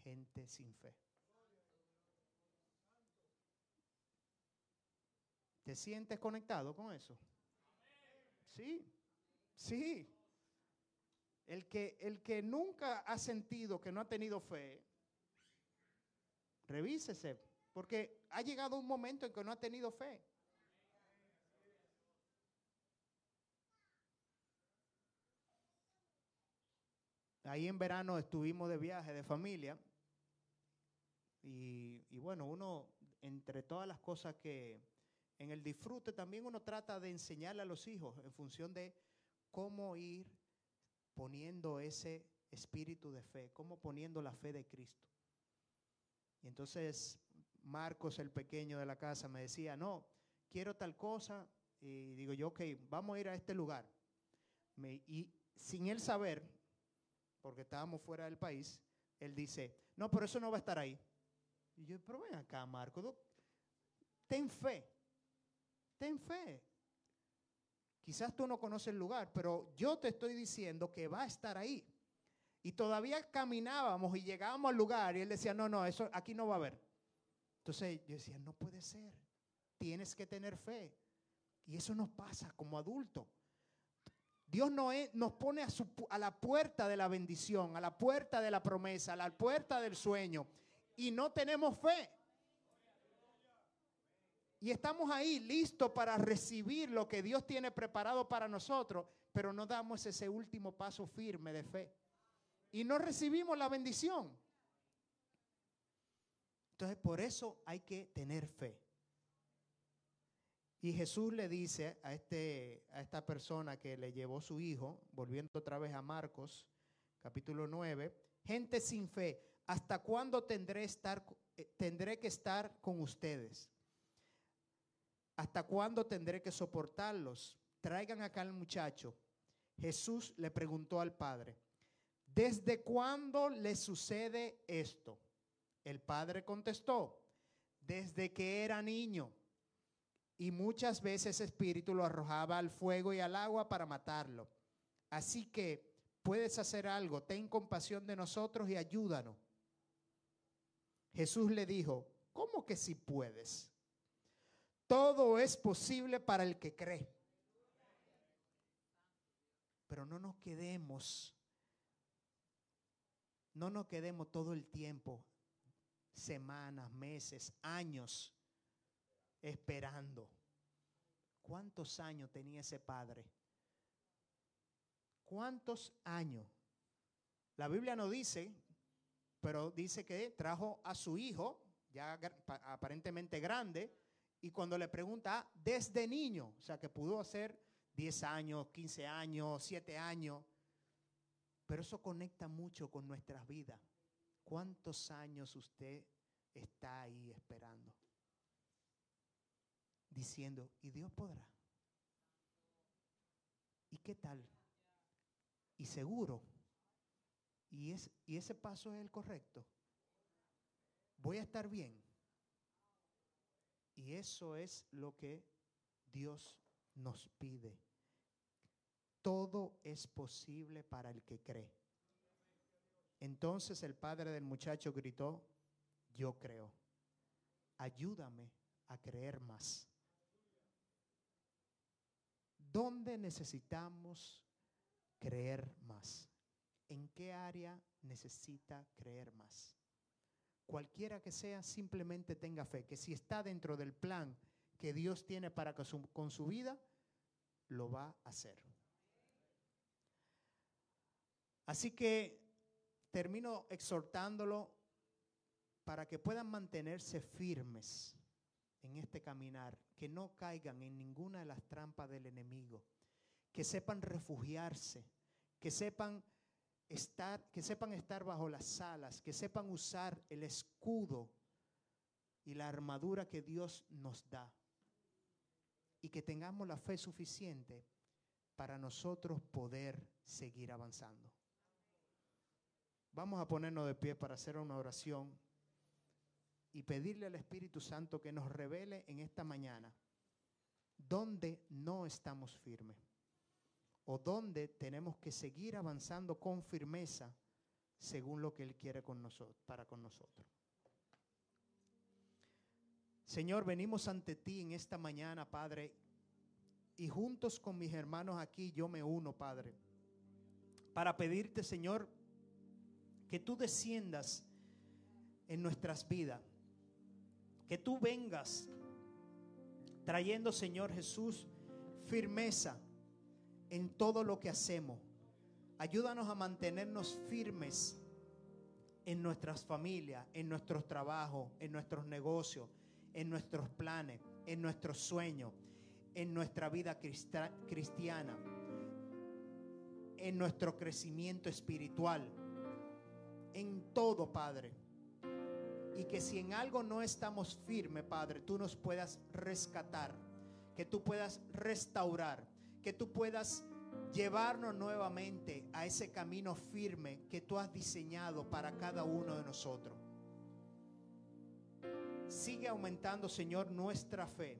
gente sin fe? ¿Te sientes conectado con eso? Sí, sí. El que, el que nunca ha sentido que no ha tenido fe, revísese, porque ha llegado un momento en que no ha tenido fe. Ahí en verano estuvimos de viaje de familia y, bueno, uno, entre todas las cosas que en el disfrute, también uno trata de enseñarle a los hijos en función de cómo ir poniendo ese espíritu de fe, cómo poniendo la fe de Cristo. Y entonces Marcos, el pequeño de la casa, me decía, no, quiero tal cosa. Y digo yo, ok, vamos a ir a este lugar. y sin él saber, porque estábamos fuera del país, él dice, no, pero eso no va a estar ahí. Y yo, pero ven acá, Marco, ten fe, ten fe. Quizás tú no conoces el lugar, pero yo te estoy diciendo que va a estar ahí. Y todavía caminábamos y llegábamos al lugar y él decía, no, no, eso aquí no va a haber. Entonces yo decía, no puede ser, tienes que tener fe. Y eso nos pasa como adultos. Dios nos pone a, a, la puerta de la bendición, a la puerta de la promesa, a la puerta del sueño. Y no tenemos fe. Y estamos ahí listos para recibir lo que Dios tiene preparado para nosotros, pero no damos ese último paso firme de fe. Y no recibimos la bendición. Entonces, por eso hay que tener fe. Y Jesús le dice a, este, a esta persona que le llevó su hijo, volviendo otra vez a Marcos, capítulo 9, gente sin fe, ¿hasta cuándo tendré, estar, eh, tendré que estar con ustedes? ¿Hasta cuándo tendré que soportarlos? Traigan acá al muchacho. Jesús le preguntó al padre, ¿desde cuándo le sucede esto? El padre contestó, desde que era niño y muchas veces espíritu lo arrojaba al fuego y al agua para matarlo. Así que puedes hacer algo, ten compasión de nosotros y ayúdanos. Jesús le dijo, ¿cómo que si puedes? Todo es posible para el que cree. Pero no nos quedemos, no nos quedemos todo el tiempo, semanas, meses, años esperando. ¿Cuántos años tenía ese padre? ¿Cuántos años? La Biblia no dice, pero dice que trajo a su hijo, ya aparentemente grande, y cuando le pregunta, ah, desde niño, o sea que pudo ser 10 años, 15 años, 7 años, pero eso conecta mucho con nuestras vidas. ¿Cuántos años usted está ahí esperando? Diciendo, ¿y Dios podrá? ¿Y qué tal? ¿Y seguro? ¿Y, es, ¿Y ese paso es el correcto? ¿Voy a estar bien? Y eso es lo que Dios nos pide. Todo es posible para el que cree. Entonces el padre del muchacho gritó, yo creo, ayúdame a creer más. ¿Dónde necesitamos creer más? ¿En qué área necesita creer más? Cualquiera que sea, simplemente tenga fe, que si está dentro del plan que Dios tiene para con su vida, lo va a hacer. Así que termino exhortándolo para que puedan mantenerse firmes en este caminar, que no caigan en ninguna de las trampas del enemigo, que sepan refugiarse, que sepan estar, que sepan estar bajo las alas, que sepan usar el escudo y la armadura que Dios nos da y que tengamos la fe suficiente para nosotros poder seguir avanzando. Vamos a ponernos de pie para hacer una oración y pedirle al Espíritu Santo que nos revele en esta mañana dónde no estamos firmes o dónde tenemos que seguir avanzando con firmeza según lo que Él quiere con nosotros, para con nosotros. Señor, venimos ante ti en esta mañana, Padre, y juntos con mis hermanos aquí yo me uno, Padre, para pedirte, Señor, que tú desciendas en nuestras vidas que tú vengas trayendo, Señor Jesús, firmeza en todo lo que hacemos. Ayúdanos a mantenernos firmes en nuestras familias, en nuestros trabajos, en nuestros negocios, en nuestros planes, en nuestros sueños, en nuestra vida cristiana, en nuestro crecimiento espiritual, en todo, Padre y que si en algo no estamos firmes, Padre, tú nos puedas rescatar, que tú puedas restaurar, que tú puedas llevarnos nuevamente a ese camino firme que tú has diseñado para cada uno de nosotros. Sigue aumentando, Señor, nuestra fe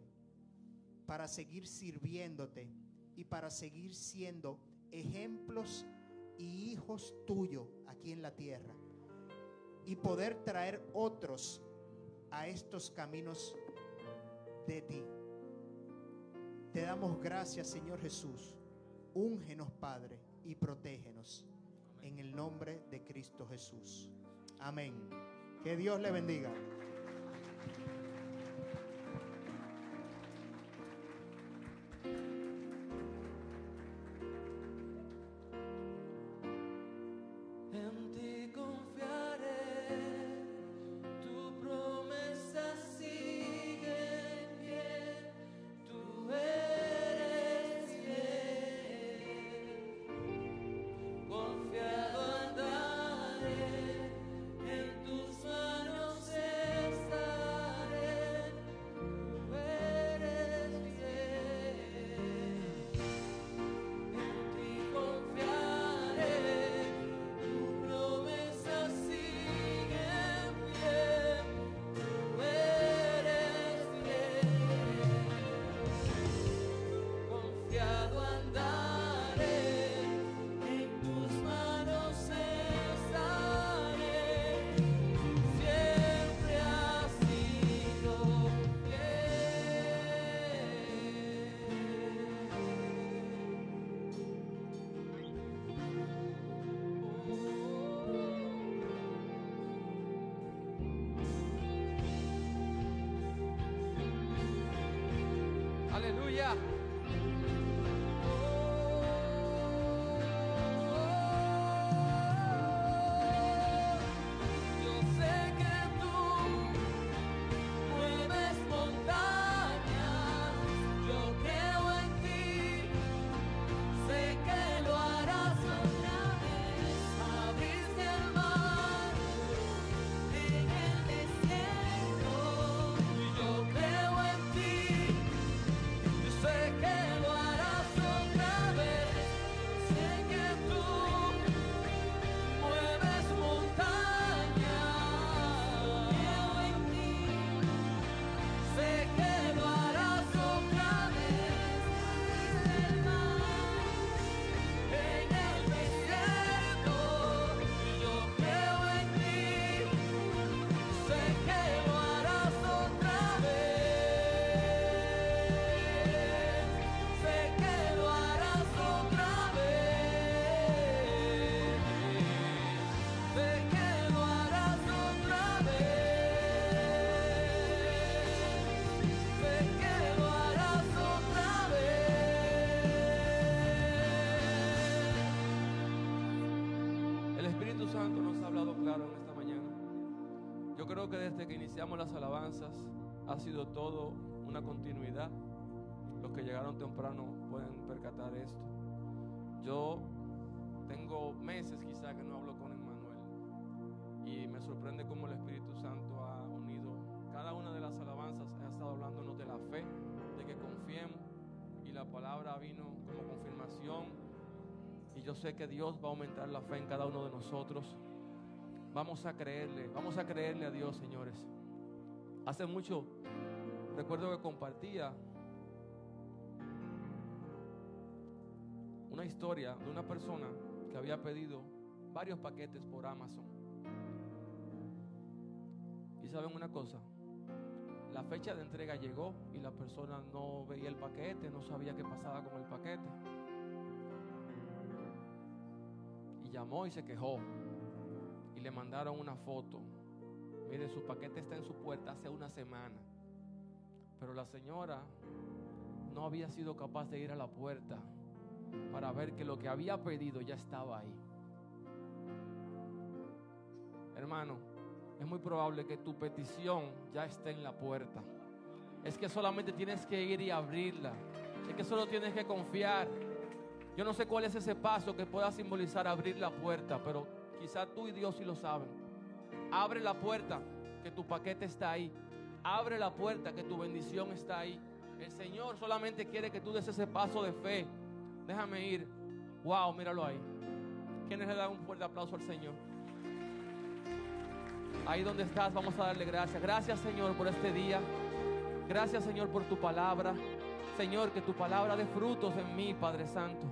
para seguir sirviéndote y para seguir siendo ejemplos y hijos tuyos aquí en la tierra. Y poder traer otros a estos caminos de ti. Te damos gracias, Señor Jesús. Úngenos, Padre, y protégenos. En el nombre de Cristo Jesús. Amén. Que Dios le bendiga. Que desde que iniciamos las alabanzas ha sido todo una continuidad. Los que llegaron temprano pueden percatar esto. Yo tengo meses quizá que no hablo con Emmanuel y me sorprende cómo el Espíritu Santo ha unido cada una de las alabanzas, ha estado hablándonos de la fe, de que confiemos y la palabra vino como confirmación y yo sé que Dios va a aumentar la fe en cada uno de nosotros. Vamos a creerle, vamos a creerle a Dios, señores. Hace mucho, recuerdo que compartía una historia de una persona que había pedido varios paquetes por Amazon. Y saben una cosa, la fecha de entrega llegó y la persona no veía el paquete, no sabía qué pasaba con el paquete. Y llamó y se quejó le mandaron una foto. Mire, su paquete está en su puerta hace una semana. Pero la señora no había sido capaz de ir a la puerta para ver que lo que había pedido ya estaba ahí. Hermano, es muy probable que tu petición ya esté en la puerta. Es que solamente tienes que ir y abrirla. Es que solo tienes que confiar. Yo no sé cuál es ese paso que pueda simbolizar abrir la puerta, pero Quizá tú y Dios sí lo saben. Abre la puerta, que tu paquete está ahí. Abre la puerta, que tu bendición está ahí. El Señor solamente quiere que tú des ese paso de fe. Déjame ir Wow, míralo ahí. ¿Quiénes le dan un fuerte aplauso al Señor? Ahí donde estás, vamos a darle gracias. Gracias, Señor, por este día. Gracias, Señor, por tu palabra. Señor, que tu palabra dé frutos en mí, Padre Santo.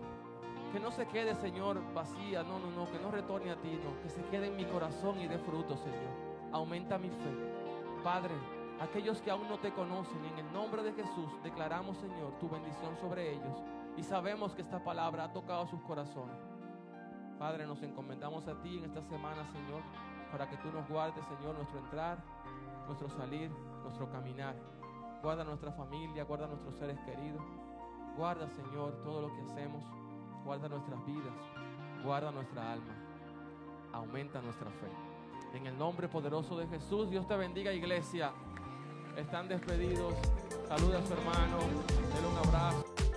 Que no se quede, Señor, vacía. No, no, no. Que no retorne a ti, no. Que se quede en mi corazón y dé frutos, Señor. Aumenta mi fe. Padre, aquellos que aún no te conocen, en el nombre de Jesús, declaramos, Señor, tu bendición sobre ellos. Y sabemos que esta palabra ha tocado sus corazones. Padre, nos encomendamos a ti en esta semana, Señor, para que tú nos guardes, Señor, nuestro entrar, nuestro salir, nuestro caminar. Guarda nuestra familia, guarda nuestros seres queridos. Guarda, Señor, todo lo que hacemos. Guarda nuestras vidas. Guarda nuestra alma. Aumenta nuestra fe. En el nombre poderoso de Jesús, Dios te bendiga, iglesia. Están despedidos. Saluda a su hermano. Denle un abrazo.